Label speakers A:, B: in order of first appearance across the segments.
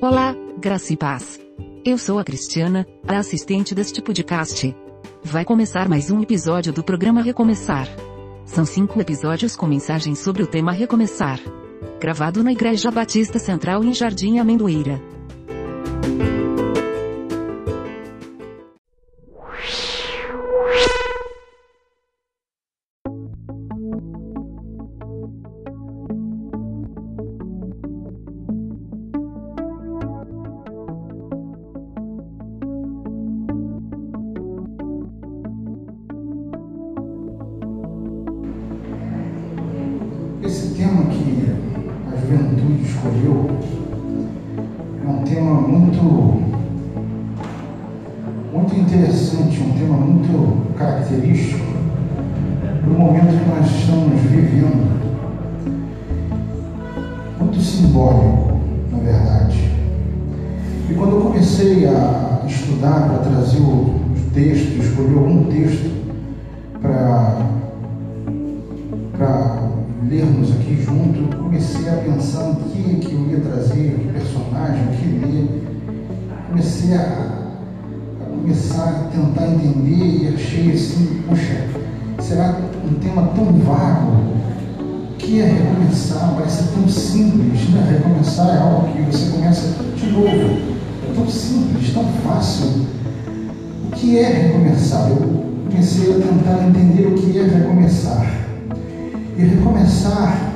A: Olá, graça e paz. Eu sou a Cristiana, a assistente deste podcast. Vai começar mais um episódio do programa Recomeçar. São cinco episódios com mensagens sobre o tema Recomeçar. Gravado na Igreja Batista Central em Jardim Amendoeira.
B: Simbólico, na verdade. E quando eu comecei a estudar para trazer o texto, escolher algum texto para lermos aqui junto, comecei a pensar o que, que eu ia trazer, que personagem, o que ler. Comecei a, a começar a tentar entender e achei assim, poxa, será um tema tão vago? Que é recomeçar? Parece tão simples, né? Recomeçar é algo que você começa de novo. É tão simples, tão fácil. O que é recomeçar? Eu comecei a tentar entender o que é recomeçar. E recomeçar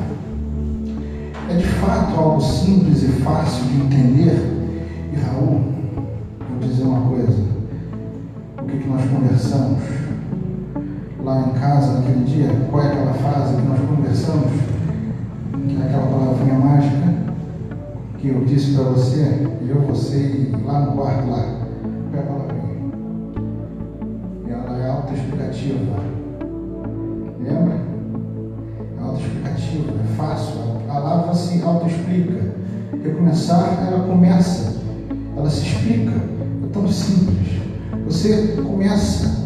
B: é de fato algo simples e fácil de entender. E Raul, vou dizer uma casa naquele dia? Qual é aquela frase que nós conversamos? Que é aquela palavrinha mágica que eu disse para você, eu, você e lá no quarto lá. Qual é a palavrinha? E ela é autoexplicativa. Lembra? autoexplicativo, é fácil. A palavra se autoexplica. Recomeçar, ela começa, ela se explica. É tão simples. Você começa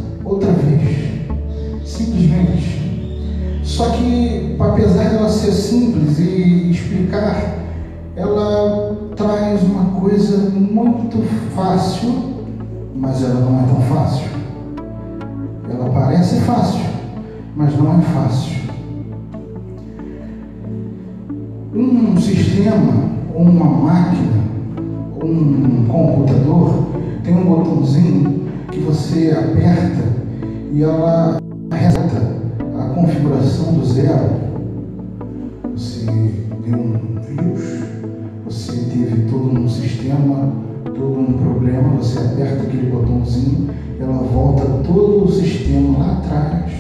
B: muito fácil, mas ela não é tão fácil. Ela parece fácil, mas não é fácil. Um sistema, uma máquina, um computador tem um botãozinho que você aperta e ela reseta a configuração do zero. Você deu um vírus, você teve todo um sistema, aperta aquele botãozinho, ela volta todo o sistema lá atrás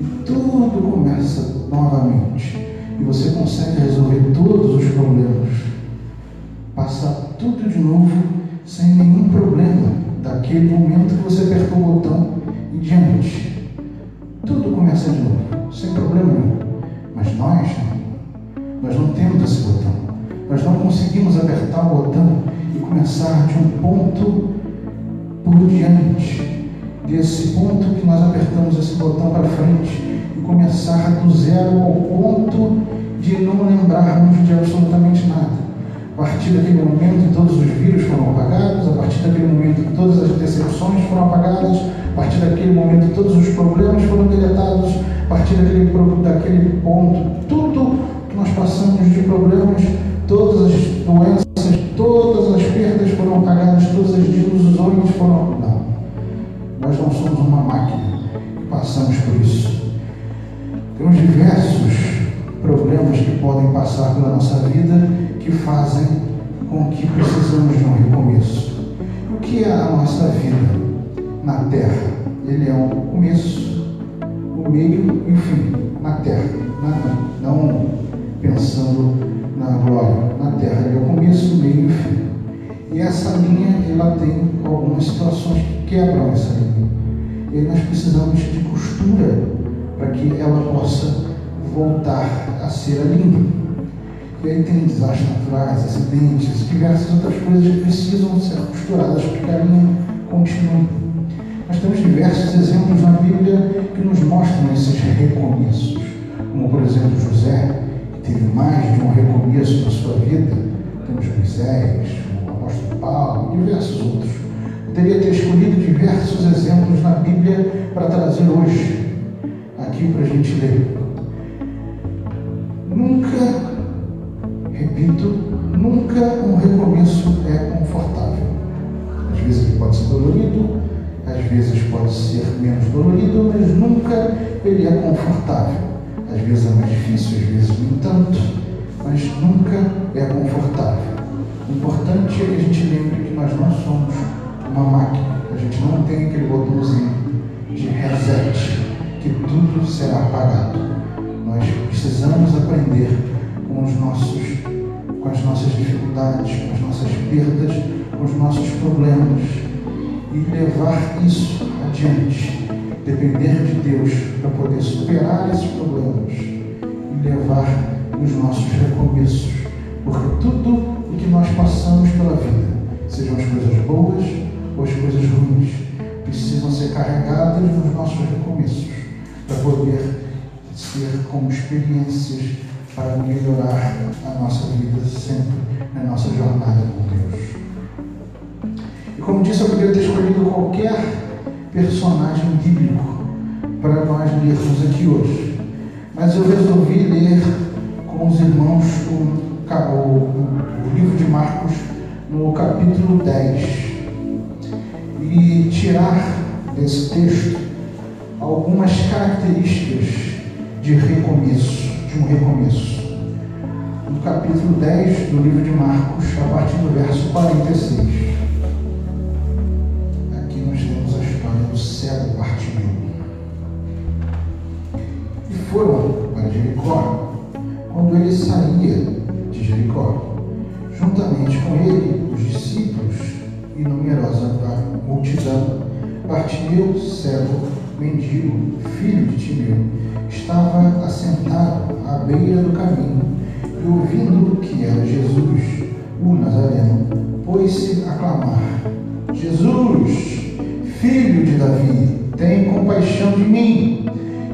B: e tudo começa novamente e você consegue resolver todos os problemas. Passar tudo de novo sem nenhum problema daquele momento que você apertou o botão e diante. Tudo começa de novo, sem problema nenhum. Mas nós, nós não temos esse botão. Nós não conseguimos apertar o botão e começar de um ponto por diante. Desse ponto que nós apertamos esse botão para frente e começar do zero ao ponto de não lembrarmos de absolutamente nada. A partir daquele momento, todos os vírus foram apagados, a partir daquele momento, todas as decepções foram apagadas, a partir daquele momento, todos os problemas foram deletados, a partir daquele, daquele ponto, tudo que nós passamos de problemas, que fazem com que precisamos de um recomeço. O que é a nossa vida na Terra? Ele é um começo, o meio e o fim na Terra, não, pensando na glória. Na Terra ele é o começo, o meio e o fim. E essa linha ela tem algumas situações que quebram essa linha. E nós precisamos de costura para que ela possa voltar a ser a língua. E aí tem desastres naturais, acidentes, diversas outras coisas que precisam ser costuradas para que a linha continue. Nós temos diversos exemplos na Bíblia que nos mostram esses recomeços, como por exemplo José, que teve mais de um recomeço na sua vida, temos Moisés, o apóstolo Paulo e diversos outros. Eu teria ter escolhido diversos exemplos na Bíblia para trazer hoje, aqui para a gente ler. Nunca, repito, nunca um recomeço é confortável. Às vezes ele pode ser dolorido, às vezes pode ser menos dolorido, mas nunca ele é confortável. Às vezes é mais difícil, às vezes nem tanto, mas nunca é confortável. O importante é que a gente lembre que nós não somos uma máquina. A gente não tem aquele botãozinho de reset, que tudo será apagado. Nós precisamos aprender com os nossos, com as nossas dificuldades, com as nossas perdas, com os nossos problemas e levar isso adiante. Depender de Deus para poder superar esses problemas e levar os nossos recomeços. Porque tudo o que nós passamos pela vida, sejam as coisas boas ou as coisas ruins, precisam ser carregadas nos nossos recomeços para poder ser como experiências para melhorar a nossa vida sempre na nossa jornada com Deus. E como disse, eu poderia ter escolhido qualquer personagem bíblico para nós lermos aqui hoje. Mas eu resolvi ler com os irmãos o, o, o livro de Marcos no capítulo 10 e tirar desse texto algumas características de recomeço, de um recomeço. No capítulo 10 do livro de Marcos, a partir do verso 46. foram para Jericó quando ele saía de Jericó. Juntamente com ele, os discípulos e numerosa multidão. Bartimeu, cego, mendigo, filho de Timeu, estava assentado à beira do caminho e, ouvindo que era Jesus, o Nazareno, pôs-se a clamar: Jesus, filho de Davi, tem compaixão de mim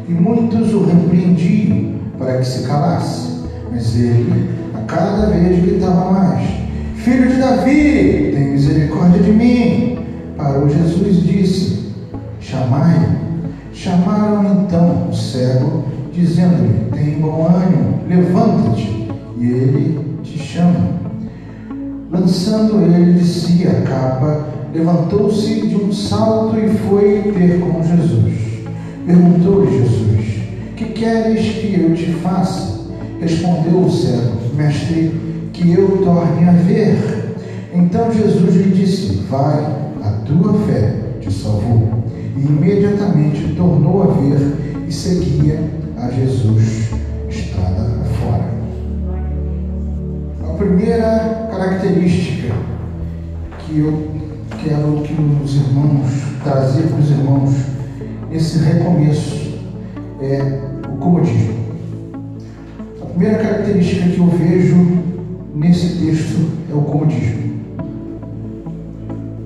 B: e muitos o repreendiam para que se calasse. Mas ele, a cada vez, gritava mais: Filho de Davi, tem misericórdia de mim. Parou Jesus e disse: Chamai-o. Chamaram então o cego, dizendo-lhe: Tem bom ânimo, levanta-te, ele te chama. Lançando ele de si a capa, levantou-se de um salto e foi ter com Jesus. Perguntou-lhe Jesus: Que queres que eu te faça? Respondeu o servo: Mestre, que eu torne a ver. Então Jesus lhe disse: Vai, a tua fé te salvou. E imediatamente tornou a ver e seguia a Jesus estrada. A primeira característica que eu quero que os irmãos trazer para os irmãos esse recomeço é o comodismo. A primeira característica que eu vejo nesse texto é o comodismo.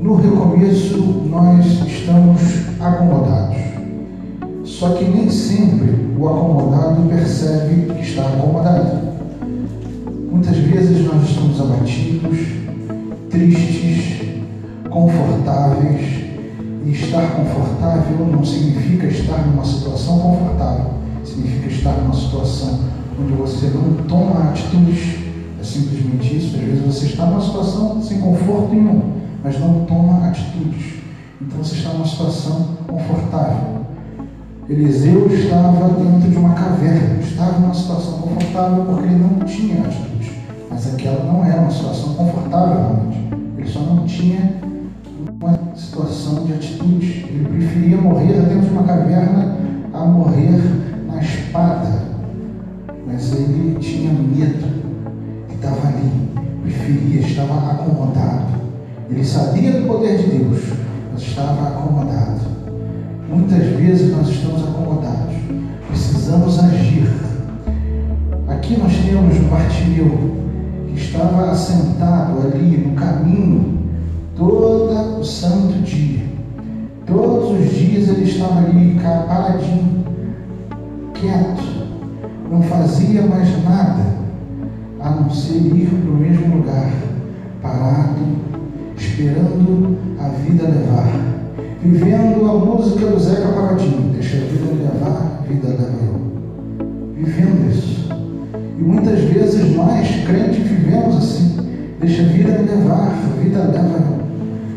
B: No recomeço, nós estamos acomodados. Só que nem sempre o acomodado percebe que está acomodado. Muitas vezes nós estamos abatidos, tristes, confortáveis, e estar confortável não significa estar numa situação confortável, significa estar numa situação onde você não toma atitudes. É simplesmente isso. Às vezes você está numa situação sem conforto nenhum, mas não toma atitudes. Então você está numa situação confortável. Eliseu estava dentro de uma caverna, estava numa situação confortável porque ele não tinha atitudes. Mas aquela não era uma situação confortável realmente. Ele só não tinha uma situação de atitude. Ele preferia morrer dentro de uma caverna a morrer na espada. Mas ele tinha medo, estava ali, preferia, estava acomodado. Ele sabia do poder de Deus, mas estava acomodado. Muitas vezes nós estamos acomodados, precisamos agir. Aqui nós temos Bartimeu, que estava assentado ali no caminho todo o santo dia. Todos os dias ele estava ali paradinho, quieto, não fazia mais nada a não ser ir para o mesmo lugar parado, esperando a vida levar, vivendo a música do Zeca Pagodinho, deixa a vida levar, vida leva eu. Vivendo isso. E muitas vezes nós, crentes, vivemos assim, deixa a vida me levar, a vida leva.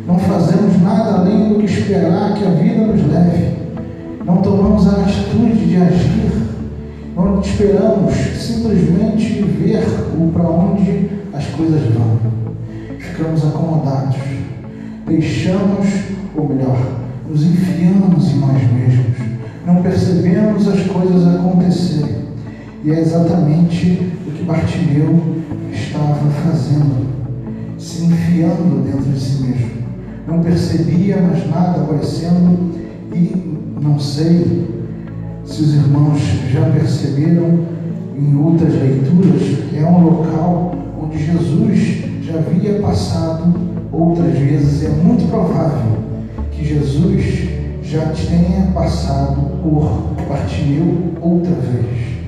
B: Não fazemos nada além do que esperar que a vida nos leve. Não tomamos a atitude de agir. Não esperamos simplesmente ver para onde as coisas vão. Ficamos acomodados. Deixamos, ou melhor, nos enfiamos em nós mesmos. Não percebemos as coisas acontecerem. E é exatamente o que Bartimeu estava fazendo, se enfiando dentro de si mesmo não percebia mais nada aparecendo e não sei se os irmãos já perceberam em outras leituras, é um local onde Jesus já havia passado outras vezes. É muito provável que Jesus já tenha passado por Bartimeu outra vez,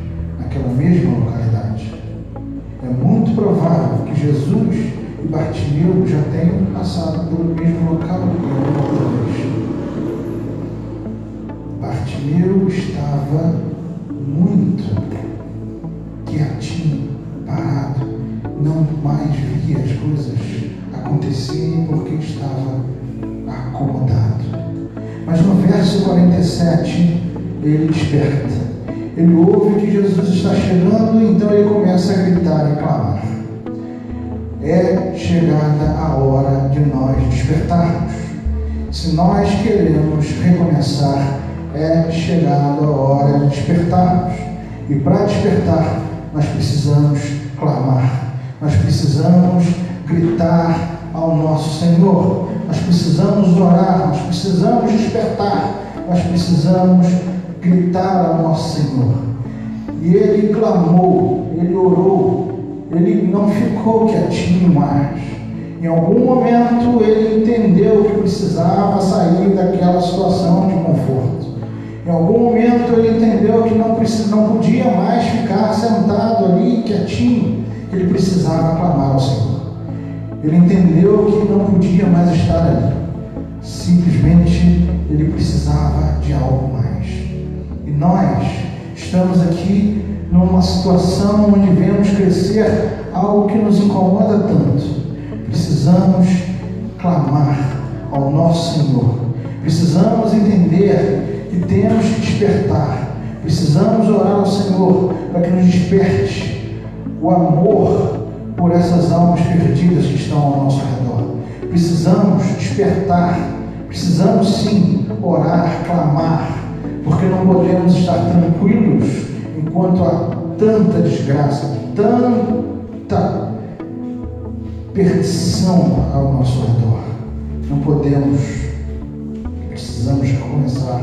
B: naquela mesma localidade. É muito provável que Jesus e Bartimeu já tenham passado pelo mesmo local vez. Bartimeu estava muito quietinho, parado, não mais via as coisas acontecerem porque estava acomodado. Mas no verso 47 ele desperta. Ele ouve que Jesus está chegando, então ele começa a gritar e clamar. É chegada a hora de nós despertarmos. Se nós queremos recomeçar, é chegada a hora de despertarmos. E para despertar, nós precisamos clamar, nós precisamos gritar ao nosso Senhor, nós precisamos orar, nós precisamos despertar, nós precisamos gritar ao nosso Senhor. E ele clamou, ele orou, ele não ficou quietinho mais. Em algum momento ele entendeu que precisava sair daquela situação de conforto. Em algum momento ele entendeu que não, precis, não podia mais ficar sentado ali quietinho. Ele precisava clamar ao Senhor. Ele entendeu que não podia mais estar ali. Simplesmente ele precisava de algo mais. Nós estamos aqui numa situação onde vemos crescer algo que nos incomoda tanto. Precisamos clamar ao nosso Senhor. Precisamos entender que temos que despertar. Precisamos orar ao Senhor para que nos desperte o amor por essas almas perdidas que estão ao nosso redor. Precisamos despertar. Precisamos sim orar, clamar, porque não podemos estar tranquilos enquanto há tanta desgraça, tanta perdição ao nosso redor. Não podemos, precisamos começar.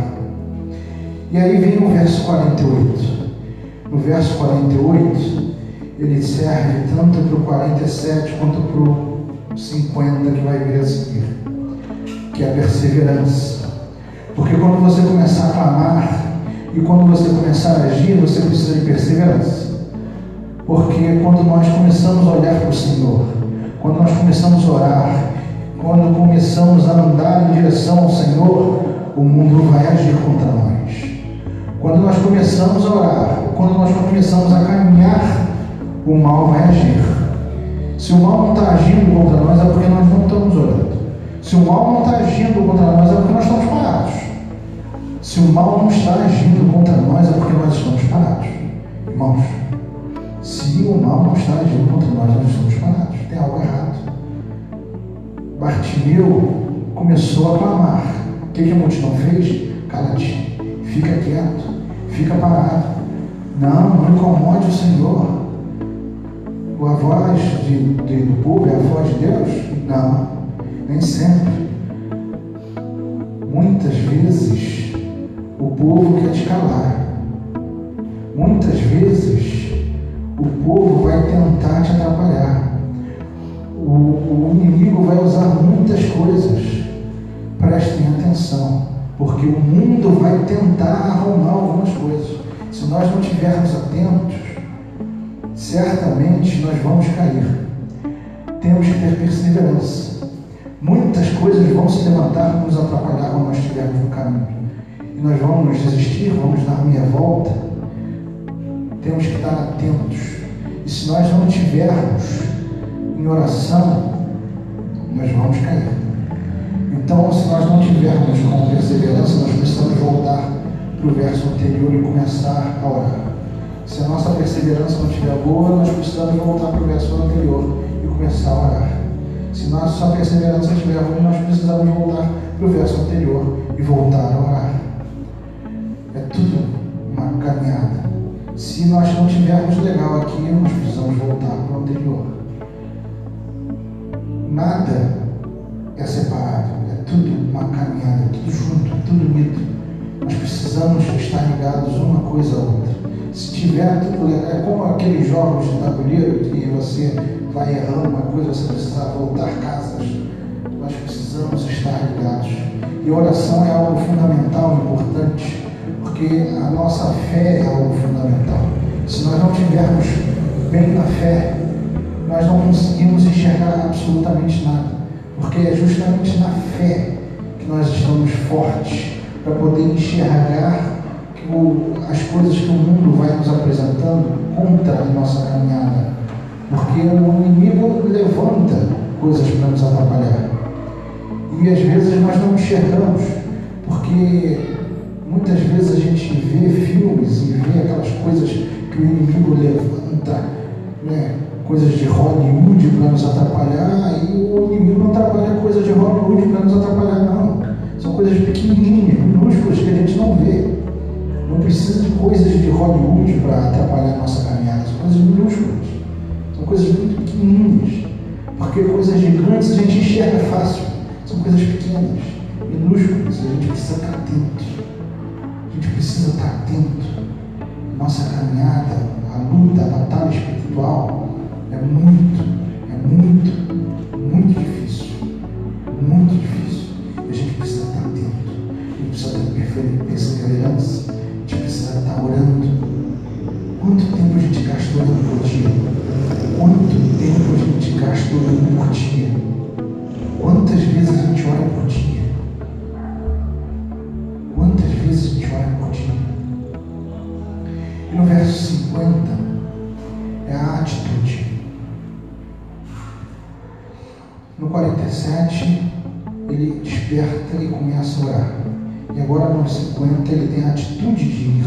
B: E aí vem o verso 48. No verso 48, ele serve tanto para o 47 quanto para o 50 que vai vir a seguir, que é a perseverança. Porque quando você começar a clamar, e quando você começar a agir, você precisa de perseverança. Porque quando nós começamos a olhar para o Senhor, quando nós começamos a orar, quando começamos a andar em direção ao Senhor, o mundo vai agir contra nós. Quando nós começamos a orar, quando nós começamos a caminhar, o mal vai agir. Se o mal não está agindo contra nós, é porque nós não estamos orando. Se o mal não está agindo contra nós, é porque nós estamos parados. Se o mal não está agindo contra nós, é porque nós estamos parados. Irmãos, se o mal não está agindo contra nós, nós estamos parados. Tem algo errado. Bartimeu começou a clamar. O que, que a multidão fez? Cala-te, fica quieto, fica parado. Não, não incomode o Senhor. A voz de, de, do povo é a voz de Deus? Não, nem sempre. Muitas vezes o povo quer te calar. Muitas vezes o povo vai tentar te atrapalhar. O, o inimigo vai usar muitas coisas. Prestem atenção, porque o mundo vai tentar arrumar algumas coisas. Se nós não estivermos atentos, certamente nós vamos cair. temos que ter perseverança. Muitas coisas vão se levantar para nos atrapalhar quando nós estivermos no caminho. E nós vamos desistir, vamos dar meia volta. Temos que estar atentos. E se nós não estivermos em oração, nós vamos cair. Então, se nós não tivermos com perseverança, nós precisamos voltar para o verso anterior e começar a orar. Se a nossa perseverança não estiver boa, nós precisamos voltar para o verso anterior e começar a orar. Se nossa perseverança estiver ruim, nós precisamos voltar para o verso anterior e voltar a orar. É tudo uma caminhada. Se nós não estivermos legal aqui, nós precisamos voltar para o anterior. Nada é separado, é tudo uma caminhada, é tudo junto, é tudo unido. Nós precisamos estar ligados uma coisa a outra. Se tiver tudo legal, é como aqueles jogos de tabuleiro que você vai errando uma coisa, você precisa voltar casas. Nós precisamos estar ligados. E oração é algo fundamental, importante, porque a nossa fé é algo fundamental. Se nós não tivermos bem na fé, nós não conseguimos enxergar absolutamente nada. Porque é justamente na fé que nós estamos fortes para poder enxergar as coisas que o mundo vai nos apresentando contra a nossa caminhada. Porque o inimigo levanta coisas para nos atrapalhar. E às vezes nós não enxergamos, porque muitas vezes a gente vê filmes e vê aquelas coisas que o inimigo levanta, né? coisas de Hollywood para nos atrapalhar, e o inimigo não atrapalha coisas de Hollywood para nos atrapalhar, não. São coisas pequenininhas, minúsculas que a gente não vê. Não precisa de coisas de Hollywood para atrapalhar a nossa caminhada. São coisas minúsculas. São coisas muito pequenininhas. Porque coisas gigantes a gente enxerga fácil. São coisas pequenas, minúsculas. A gente precisa estar atento. A gente precisa estar atento. Nossa caminhada, a luta, a batalha espiritual é muito, é muito, muito difícil. Muito difícil. E a gente precisa estar atento. A gente precisa ter perseverança está orando? Quanto tempo a gente gasta orando por dia? Quanto tempo a gente gasta orando por dia? Quantas vezes a gente ora por dia? Quantas vezes a gente ora por dia? E no verso 50 é a atitude. No 47, ele desperta e começa a orar. E agora no 50 ele tem a atitude de ir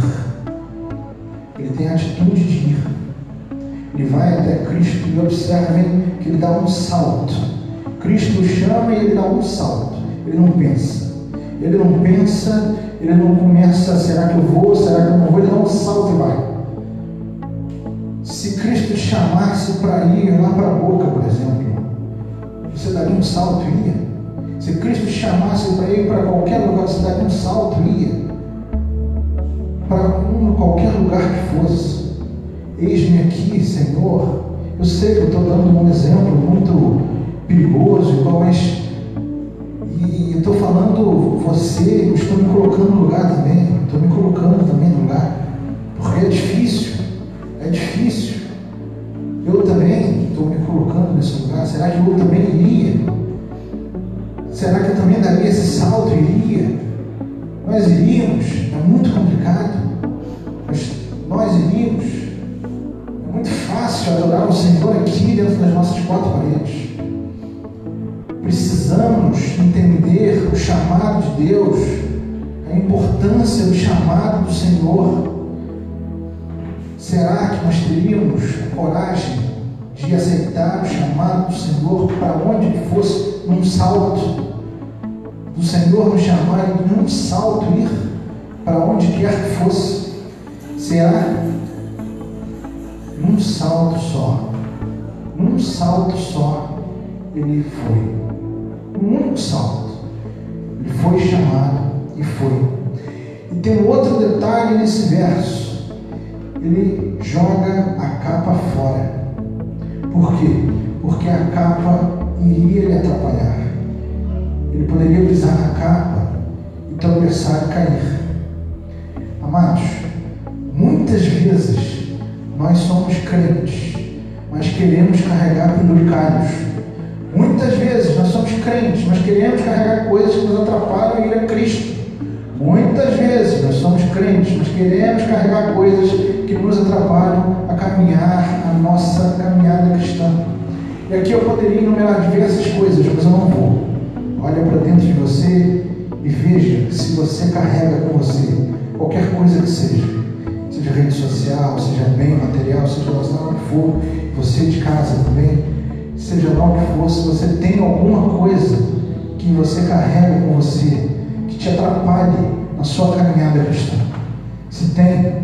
B: ele tem a atitude de ir. Ele vai até Cristo e observem que ele dá um salto. Cristo chama e ele dá um salto. Ele não pensa. Ele não pensa, ele não começa, será que eu vou, será que eu não vou? Ele dá um salto e vai. Se Cristo chamasse para ir lá para a boca, por exemplo, você daria um salto e ia? Se Cristo chamasse para ir para qualquer lugar, você daria um salto e ia? para qualquer lugar que fosse. Eis-me aqui, Senhor. Eu sei que eu estou dando um exemplo muito perigoso, mas e estou falando você, eu estou me colocando no lugar também, estou me colocando também no lugar, porque é difícil, é difícil. Eu também estou me colocando nesse lugar. Será que eu também iria? Será que eu também daria esse salto? Iria? Nós iríamos? É muito complicado fácil adorar o Senhor aqui dentro das nossas quatro paredes. Precisamos entender o chamado de Deus, a importância do chamado do Senhor. Será que nós teríamos coragem de aceitar o chamado do Senhor para onde fosse num salto? Do Senhor nos chamar em um salto ir para onde quer que fosse. Será? Num salto só. Num salto só ele foi. Um único salto. Ele foi chamado e foi. E tem um outro detalhe nesse verso. Ele joga a capa fora. Por quê? Porque a capa iria lhe atrapalhar. Ele poderia pisar na capa e tropeçar e cair. Amados, Muitas vezes nós somos crentes, mas queremos carregar penduricalhos. Muitas vezes nós somos crentes, mas queremos carregar coisas que nos atrapalham a ir a Cristo. Muitas vezes nós somos crentes, mas queremos carregar coisas que nos atrapalham a caminhar a nossa caminhada cristã. E aqui eu poderia enumerar diversas coisas, mas eu não vou. Olha para dentro de você e veja se você carrega com você qualquer coisa que seja, seja rede social, seja bem material, seja lá o que for, você de casa também, seja lá o que for, se você tem alguma coisa que você carrega com você, que te atrapalhe na sua caminhada cristã. Se tem,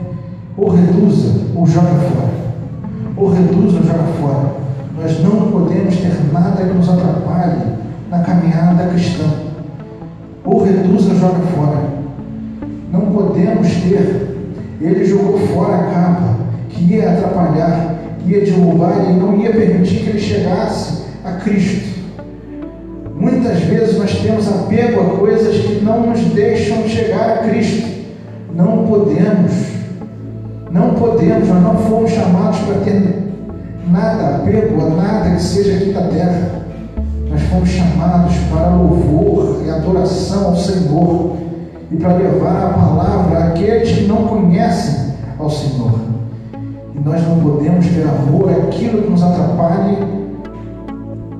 B: ou reduza ou joga fora. Ou reduza ou joga fora. Nós não podemos ter nada que nos atrapalhe na caminhada cristã. Ou reduza ou joga fora. Não podemos ter. Ele jogou fora a capa que ia atrapalhar, ia derrubar e não ia permitir que ele chegasse a Cristo. Muitas vezes nós temos apego a coisas que não nos deixam chegar a Cristo. Não podemos, não podemos, nós não fomos chamados para ter nada apego a nada que seja aqui da terra. Nós fomos chamados para louvor e adoração ao Senhor e para levar a palavra àqueles que não conhecem ao Senhor. E nós não podemos ter amor àquilo que nos atrapalhe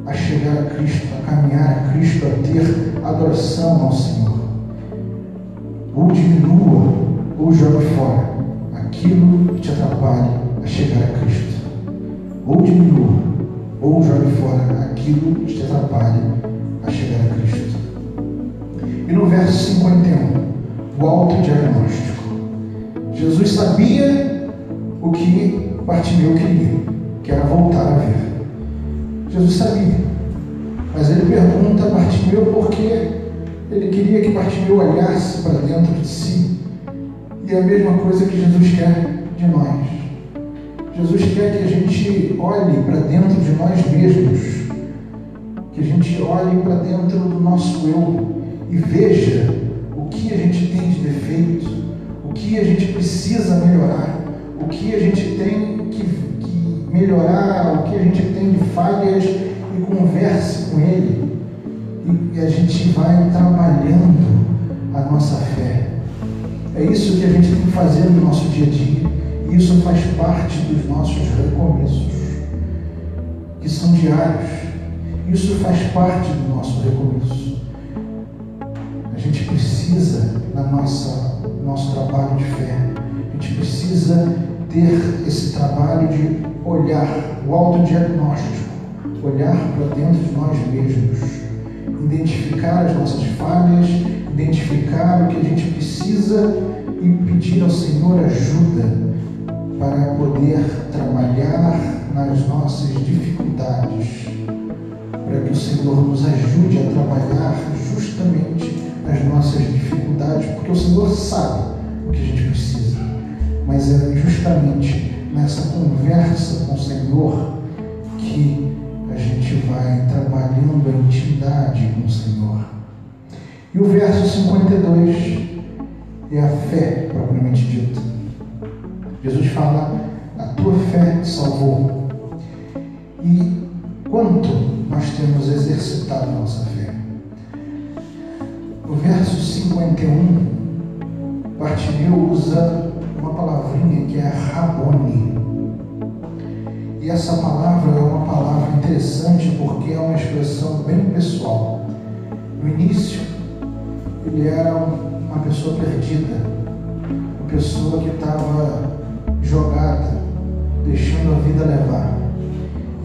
B: a chegar a Cristo, a caminhar a Cristo, a ter adoração ao Senhor. Ou diminua, ou jogue fora aquilo que te atrapalhe a chegar a Cristo. Ou diminua, ou jogue fora aquilo que te atrapalhe E no verso 51, o autodiagnóstico. Jesus sabia o que Bartimeu queria, que era voltar a ver. Jesus sabia. Mas ele pergunta a Bartimeu porque ele queria que Bartimeu olhasse para dentro de si. E é a mesma coisa que Jesus quer de nós. Jesus quer que a gente olhe para dentro de nós mesmos, que a gente olhe para dentro do nosso eu e veja o que a gente tem de defeito, o que a gente precisa melhorar, o que a gente tem que, que melhorar, o que a gente tem de falhas e converse com Ele. E, a gente vai trabalhando a nossa fé. É isso que a gente tem que fazer no nosso dia a dia. E isso faz parte dos nossos recomeços, que são diários. Isso faz parte do nosso recomeço. A gente precisa, na nossa nosso trabalho de fé, a gente precisa ter esse trabalho de olhar, o autodiagnóstico, olhar para dentro de nós mesmos, identificar as nossas falhas, identificar o que a gente precisa e pedir ao Senhor ajuda para poder trabalhar nas nossas dificuldades, para que o Senhor nos ajude a trabalhar justamente nas nossas dificuldades, porque o Senhor sabe o que a gente precisa, mas é justamente nessa conversa com o Senhor que a gente vai trabalhando a intimidade com o Senhor. E o verso 52 é a fé propriamente dita. Jesus fala: A tua fé salvou. E quanto nós temos exercitado nossa fé? No verso 51, Bartimeu usa uma palavrinha que é Rabone. E essa palavra é uma palavra interessante porque é uma expressão bem pessoal. No início, ele era uma pessoa perdida, uma pessoa que estava jogada, deixando a vida levar.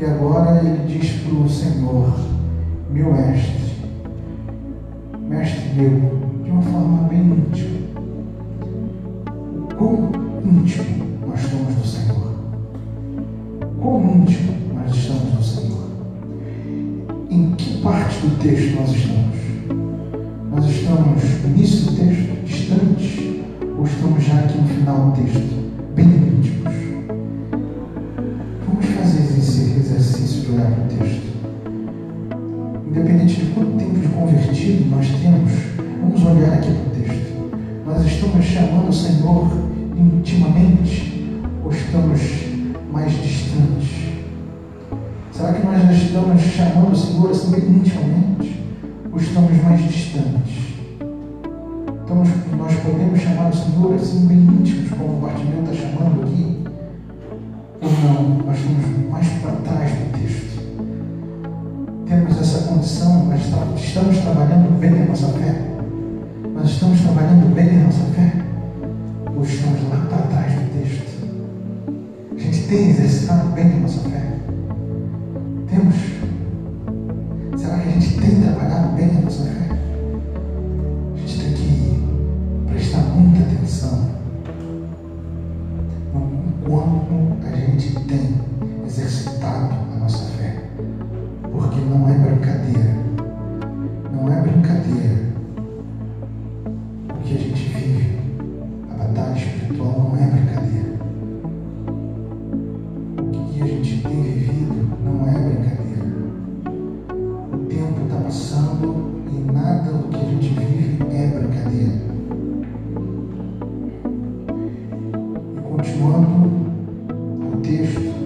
B: E agora ele diz para o Senhor, meu mestre, mestre meu, de uma forma bem íntima. Continuando o texto,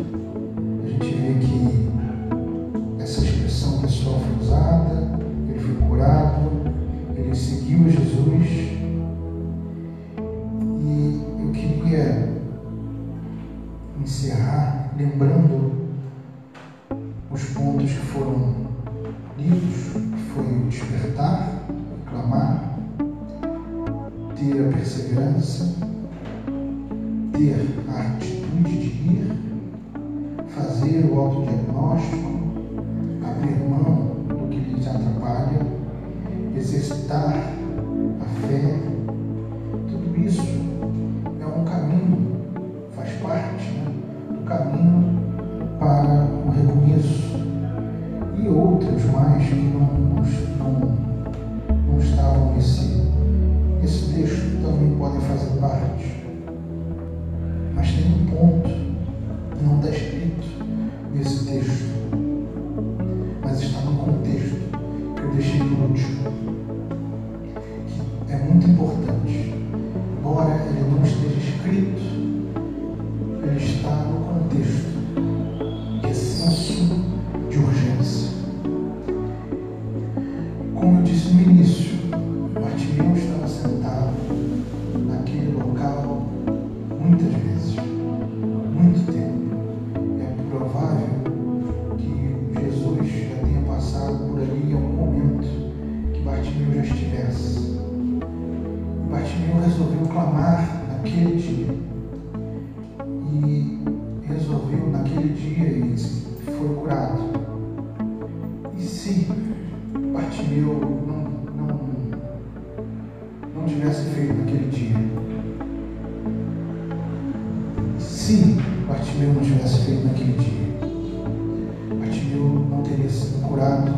B: Se Bartimeu não tivesse feito naquele dia, Bartimeu não teria sido curado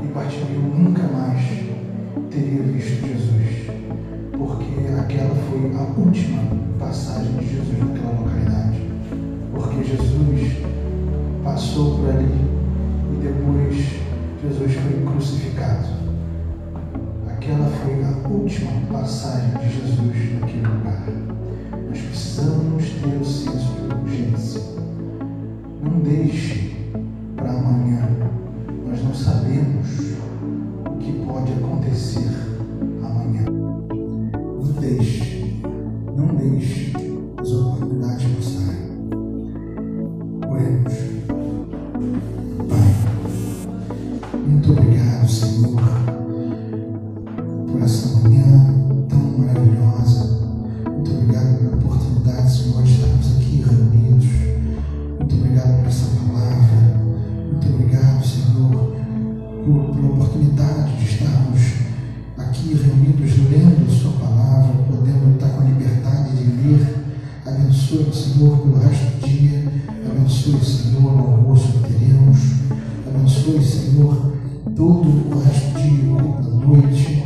B: e Bartimeu nunca mais teria visto Jesus, porque aquela foi a última passagem de Jesus naquela localidade, porque Jesus passou por ali e depois Jesus foi crucificado. Aquela foi a última passagem de Jesus naquele lugar. aqui reunidos. Muito obrigado por essa palavra. Muito obrigado, Senhor, por, pela oportunidade de estarmos aqui reunidos lendo a Sua palavra, podendo estar com a liberdade de ler. Abençoe o Senhor pelo resto do dia. Abençoe o Senhor no almoço que teremos. Abençoe, Senhor, todo o resto do dia, da noite.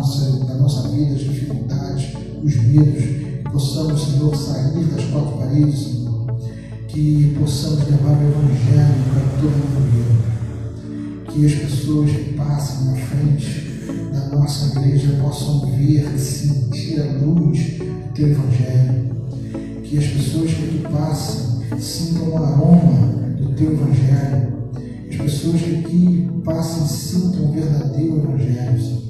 B: Das nossas, da nossa vida, as dificuldades, os medos, que possamos, Senhor, sair das quatro paredes, Senhor, que possamos levar o Evangelho para todo mundo, que as pessoas que passem na frente da nossa igreja possam ver, sentir a luz do Teu Evangelho, que as pessoas que aqui passam sintam o aroma do Teu Evangelho, as pessoas que aqui passam sintam o verdadeiro Evangelho, Senhor.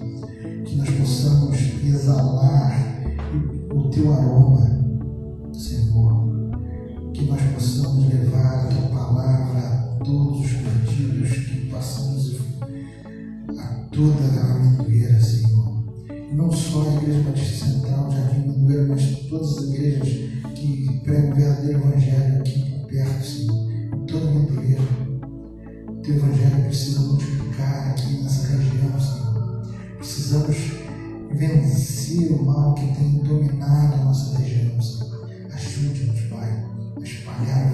B: Exalar o Teu aroma, Senhor, que nós possamos levar a Tua palavra a todos os perdidos que passamos a toda a amendoeira, Senhor. Não só a Igreja Batista Central, Jardim Amendoeira, mas todas as igrejas vencer o mal que tem dominado a nossa região, Senhor. Ajude-nos, Pai, a espalhar